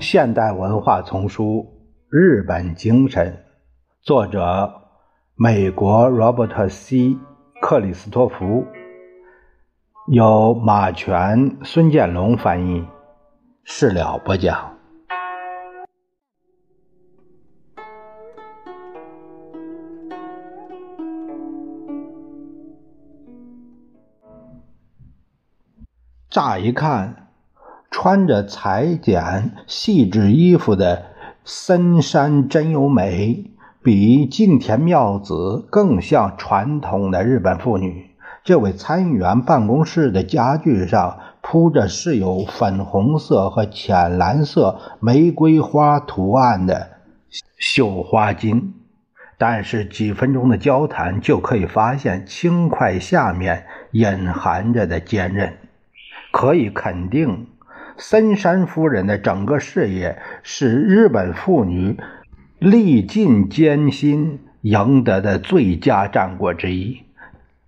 现代文化丛书《日本精神》，作者美国罗伯特 ·C· 克里斯托弗，由马全、孙建龙翻译，事了不讲。乍一看。穿着裁剪细致衣服的森山真由美，比近田妙子更像传统的日本妇女。这位参议员办公室的家具上铺着饰有粉红色和浅蓝色玫瑰花图案的绣花巾，但是几分钟的交谈就可以发现轻快下面隐含着的坚韧。可以肯定。森山夫人的整个事业是日本妇女历尽艰辛赢得的最佳战果之一。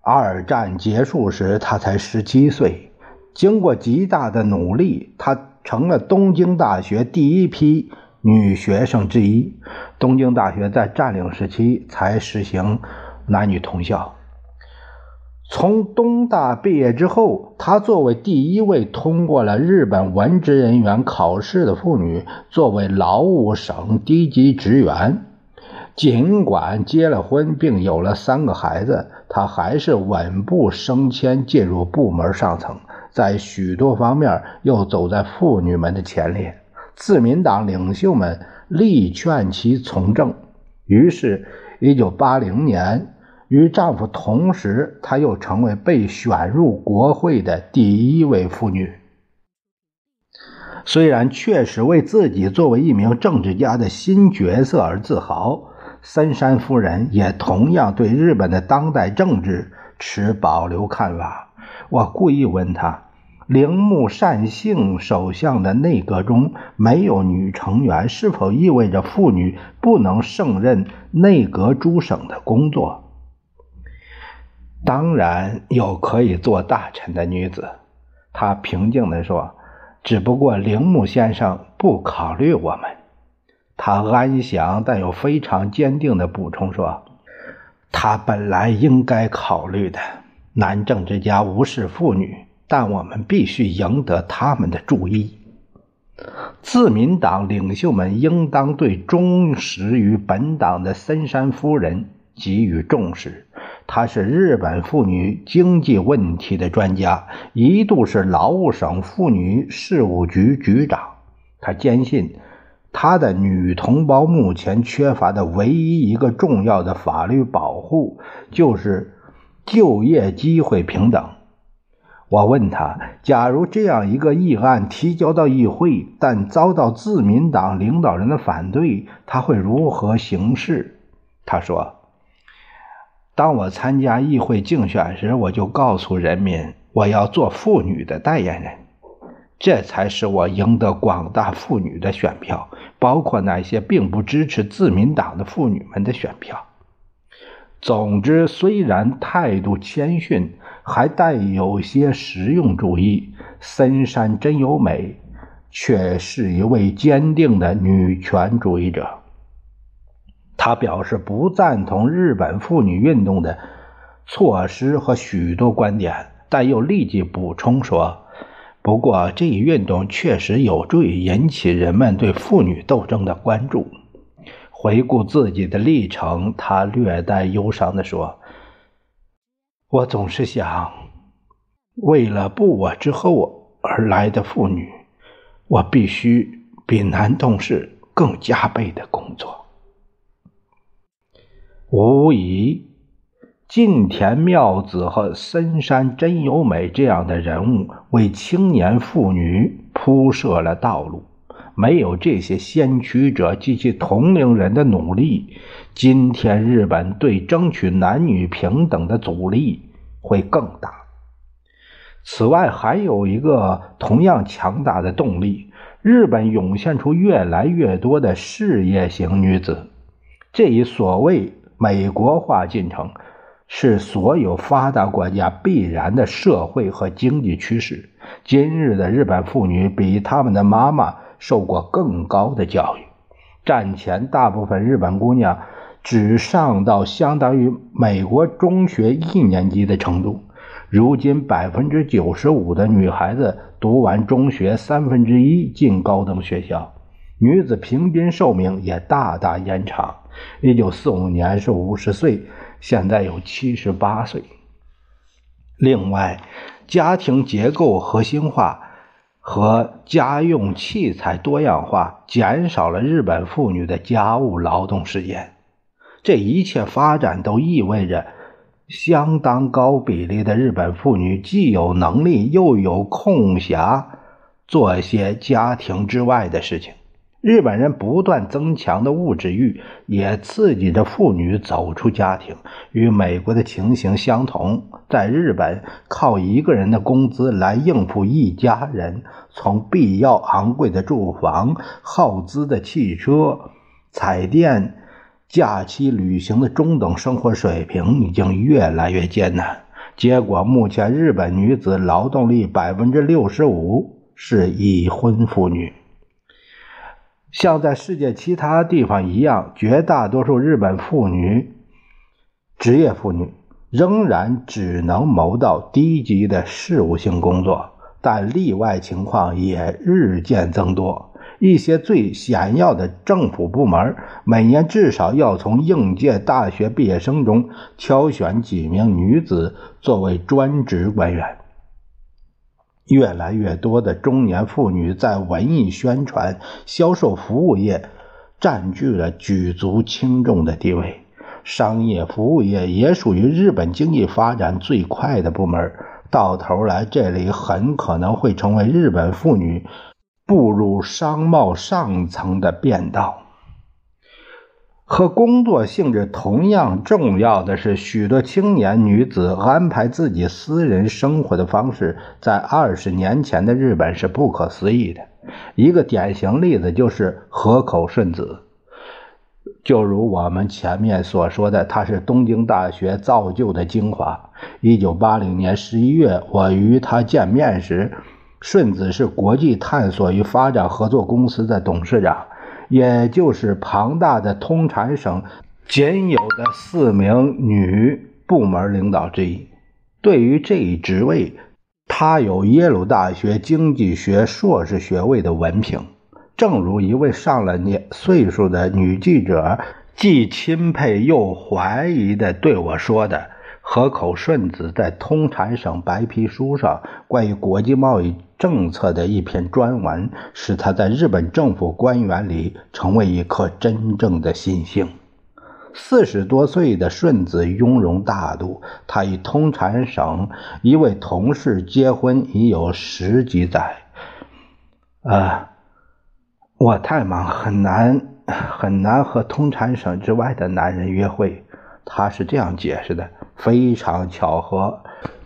二战结束时，她才十七岁。经过极大的努力，她成了东京大学第一批女学生之一。东京大学在占领时期才实行男女同校。从东大毕业之后，她作为第一位通过了日本文职人员考试的妇女，作为劳务省低级职员。尽管结了婚并有了三个孩子，她还是稳步升迁进入部门上层，在许多方面又走在妇女们的前列。自民党领袖们力劝其从政，于是，1980年。与丈夫同时，她又成为被选入国会的第一位妇女。虽然确实为自己作为一名政治家的新角色而自豪，森山夫人也同样对日本的当代政治持保留看法。我故意问她：铃木善幸首相的内阁中没有女成员，是否意味着妇女不能胜任内阁诸省的工作？当然有可以做大臣的女子，他平静地说：“只不过铃木先生不考虑我们。”他安详但又非常坚定地补充说：“他本来应该考虑的。男政治家无视妇女，但我们必须赢得他们的注意。自民党领袖们应当对忠实于本党的森山夫人给予重视。”他是日本妇女经济问题的专家，一度是劳务省妇女事务局局长。他坚信，他的女同胞目前缺乏的唯一一个重要的法律保护，就是就业机会平等。我问他，假如这样一个议案提交到议会，但遭到自民党领导人的反对，他会如何行事？他说。当我参加议会竞选时，我就告诉人民，我要做妇女的代言人，这才是我赢得广大妇女的选票，包括那些并不支持自民党的妇女们的选票。总之，虽然态度谦逊，还带有些实用主义，森山真由美却是一位坚定的女权主义者。他表示不赞同日本妇女运动的措施和许多观点，但又立即补充说：“不过这一运动确实有助于引起人们对妇女斗争的关注。”回顾自己的历程，他略带忧伤地说：“我总是想，为了不我之后而来的妇女，我必须比男同事更加倍的工作。”无疑，近田妙子和森山真由美这样的人物为青年妇女铺设了道路。没有这些先驱者及其同龄人的努力，今天日本对争取男女平等的阻力会更大。此外，还有一个同样强大的动力：日本涌现出越来越多的事业型女子。这一所谓。美国化进程是所有发达国家必然的社会和经济趋势。今日的日本妇女比他们的妈妈受过更高的教育。战前，大部分日本姑娘只上到相当于美国中学一年级的程度。如今，百分之九十五的女孩子读完中学，三分之一进高等学校，女子平均寿命也大大延长。一九四五年是五十岁，现在有七十八岁。另外，家庭结构核心化和家用器材多样化减少了日本妇女的家务劳动时间。这一切发展都意味着。相当高比例的日本妇女既有能力又有空暇做一些家庭之外的事情。日本人不断增强的物质欲也刺激着妇女走出家庭。与美国的情形相同，在日本靠一个人的工资来应付一家人，从必要昂贵的住房、耗资的汽车、彩电。假期旅行的中等生活水平已经越来越艰难。结果，目前日本女子劳动力百分之六十五是已婚妇女。像在世界其他地方一样，绝大多数日本妇女、职业妇女仍然只能谋到低级的事务性工作，但例外情况也日渐增多。一些最显要的政府部门每年至少要从应届大学毕业生中挑选几名女子作为专职官员。越来越多的中年妇女在文艺宣传、销售服务业占据了举足轻重的地位。商业服务业也属于日本经济发展最快的部门。到头来，这里很可能会成为日本妇女。步入商贸上层的便道，和工作性质同样重要的是，许多青年女子安排自己私人生活的方式，在二十年前的日本是不可思议的。一个典型例子就是河口顺子，就如我们前面所说的，他是东京大学造就的精华。一九八零年十一月，我与他见面时。顺子是国际探索与发展合作公司的董事长，也就是庞大的通产省仅有的四名女部门领导之一。对于这一职位，她有耶鲁大学经济学硕士学位的文凭。正如一位上了年岁数的女记者既钦佩又怀疑地对我说的。河口顺子在通产省白皮书上关于国际贸易政策的一篇专文，使他在日本政府官员里成为一颗真正的新星。四十多岁的顺子雍容大度，他与通产省一位同事结婚已有十几载。呃，我太忙，很难很难和通产省之外的男人约会。他是这样解释的。非常巧合，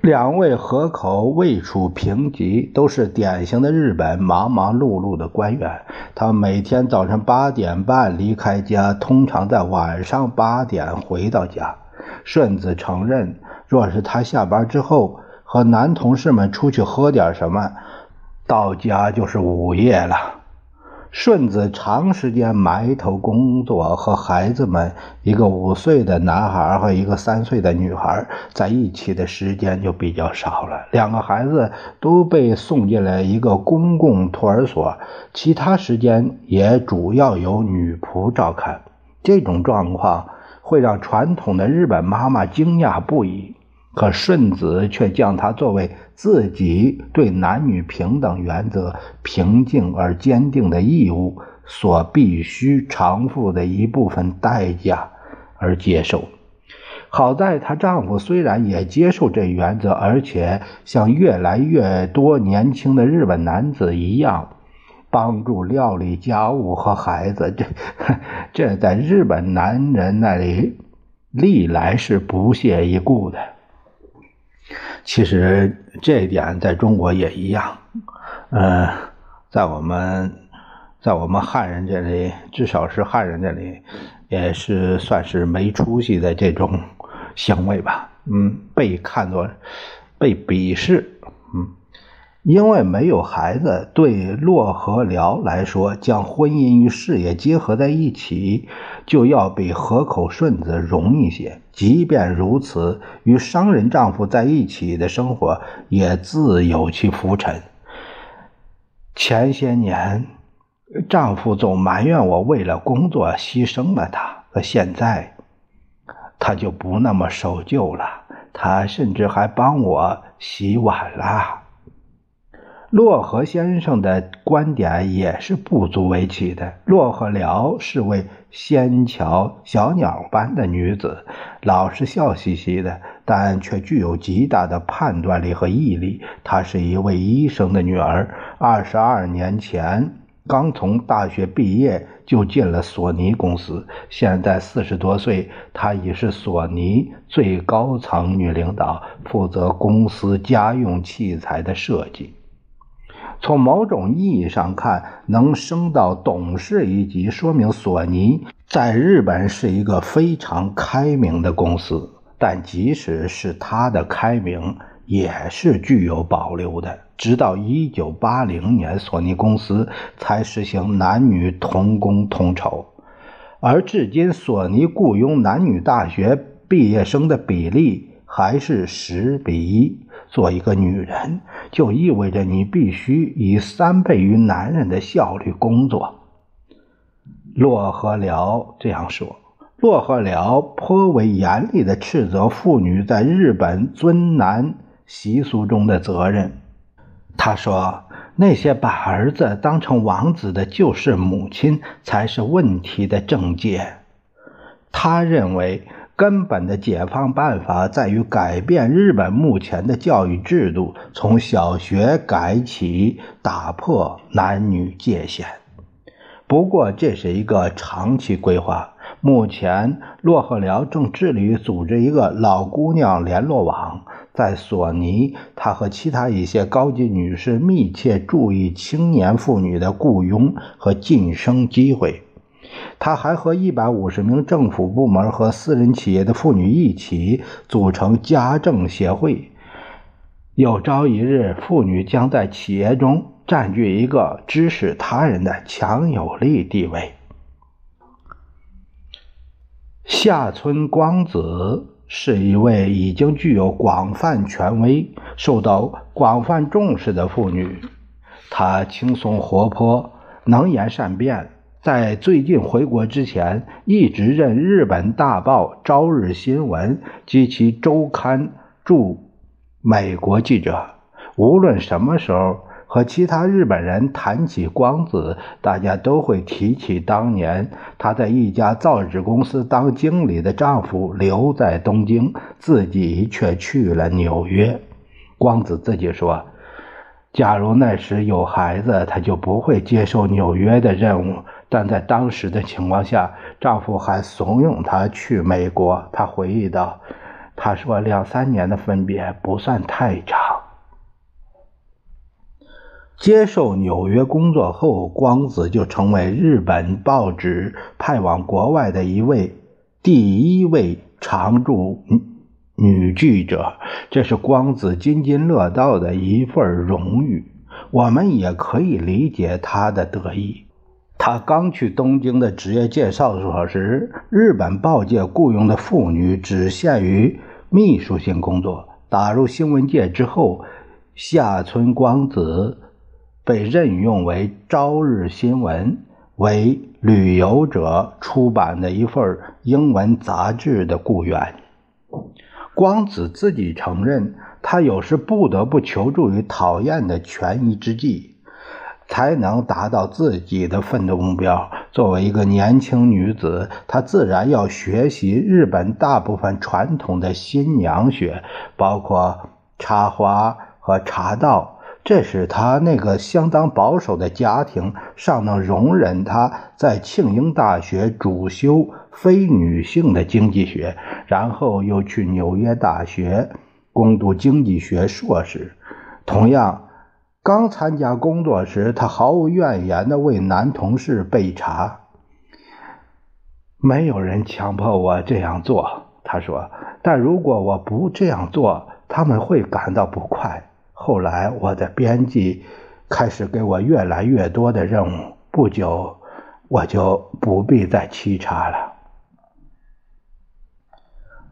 两位河口位处平级，都是典型的日本忙忙碌碌的官员。他每天早晨八点半离开家，通常在晚上八点回到家。顺子承认，若是他下班之后和男同事们出去喝点什么，到家就是午夜了。顺子长时间埋头工作，和孩子们一个五岁的男孩和一个三岁的女孩在一起的时间就比较少了。两个孩子都被送进了一个公共托儿所，其他时间也主要由女仆照看。这种状况会让传统的日本妈妈惊讶不已。可顺子却将它作为自己对男女平等原则平静而坚定的义务所必须偿付的一部分代价而接受。好在她丈夫虽然也接受这原则，而且像越来越多年轻的日本男子一样，帮助料理家务和孩子。这这在日本男人那里历来是不屑一顾的。其实这一点在中国也一样，呃，在我们，在我们汉人这里，至少是汉人这里，也是算是没出息的这种行为吧。嗯，被看作被鄙视，嗯，因为没有孩子，对洛和辽来说，将婚姻与事业结合在一起，就要比河口顺子容易些。即便如此，与商人丈夫在一起的生活也自有其浮沉。前些年，丈夫总埋怨我为了工作牺牲了他，可现在，他就不那么守旧了。他甚至还帮我洗碗了。洛河先生的观点也是不足为奇的。洛河辽是位纤巧小鸟般的女子，老是笑嘻嘻的，但却具有极大的判断力和毅力。她是一位医生的女儿，二十二年前刚从大学毕业就进了索尼公司，现在四十多岁，她已是索尼最高层女领导，负责公司家用器材的设计。从某种意义上看，能升到董事一级，说明索尼在日本是一个非常开明的公司。但即使是它的开明，也是具有保留的。直到1980年，索尼公司才实行男女同工同酬，而至今，索尼雇佣男女大学毕业生的比例还是十比一。做一个女人，就意味着你必须以三倍于男人的效率工作。洛河辽这样说。洛河辽颇为严厉地斥责妇女在日本尊男习俗中的责任。他说：“那些把儿子当成王子的旧式母亲，才是问题的症结。”他认为。根本的解放办法在于改变日本目前的教育制度，从小学改起，打破男女界限。不过，这是一个长期规划。目前，洛赫辽正致力于组织一个老姑娘联络网。在索尼，他和其他一些高级女士密切注意青年妇女的雇佣和晋升机会。他还和一百五十名政府部门和私人企业的妇女一起组成家政协会。有朝一日，妇女将在企业中占据一个指使他人的强有力地位。下村光子是一位已经具有广泛权威、受到广泛重视的妇女。她轻松活泼，能言善辩。在最近回国之前，一直任日本大报《朝日新闻》及其周刊驻美国记者。无论什么时候和其他日本人谈起光子，大家都会提起当年她在一家造纸公司当经理的丈夫留在东京，自己却去了纽约。光子自己说：“假如那时有孩子，他就不会接受纽约的任务。”但在当时的情况下，丈夫还怂恿她去美国。她回忆道：“他说两三年的分别不算太长。”接受纽约工作后，光子就成为日本报纸派往国外的一位第一位常驻女记者。这是光子津津乐道的一份荣誉。我们也可以理解她的得意。他刚去东京的职业介绍所时，日本报界雇佣的妇女只限于秘书性工作。打入新闻界之后，下村光子被任用为《朝日新闻》为旅游者出版的一份英文杂志的雇员。光子自己承认，他有时不得不求助于讨厌的权宜之计。才能达到自己的奋斗目标。作为一个年轻女子，她自然要学习日本大部分传统的新娘学，包括插花和茶道。这使她那个相当保守的家庭尚能容忍她在庆应大学主修非女性的经济学，然后又去纽约大学攻读经济学硕士。同样。刚参加工作时，他毫无怨言地为男同事备茶。没有人强迫我这样做，他说。但如果我不这样做，他们会感到不快。后来我的编辑开始给我越来越多的任务，不久我就不必再沏茶了。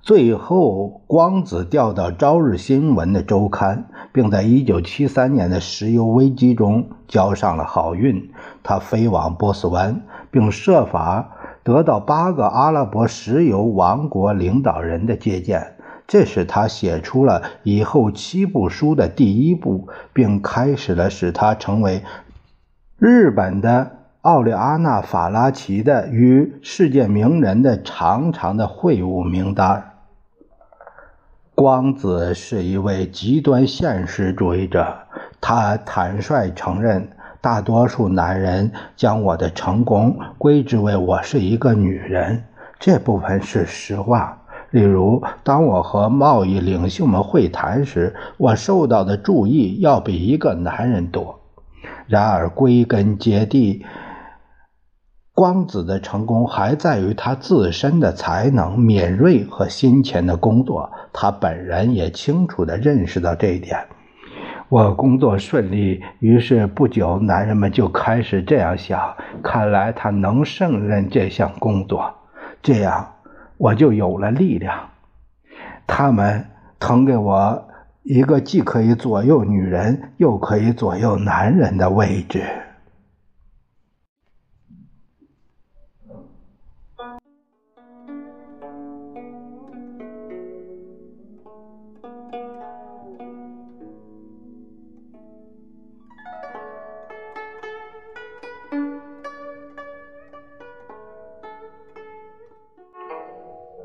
最后，光子调到《朝日新闻》的周刊，并在1973年的石油危机中交上了好运。他飞往波斯湾，并设法得到八个阿拉伯石油王国领导人的接见。这使他写出了以后七部书的第一部，并开始了使他成为日本的奥利阿纳·法拉奇的与世界名人的长长的会晤名单。光子是一位极端现实主义者，他坦率承认，大多数男人将我的成功归之为我是一个女人，这部分是实话。例如，当我和贸易领袖们会谈时，我受到的注意要比一个男人多。然而，归根结底，光子的成功还在于他自身的才能、敏锐和辛勤的工作。他本人也清楚地认识到这一点。我工作顺利，于是不久，男人们就开始这样想：看来他能胜任这项工作。这样，我就有了力量。他们腾给我一个既可以左右女人，又可以左右男人的位置。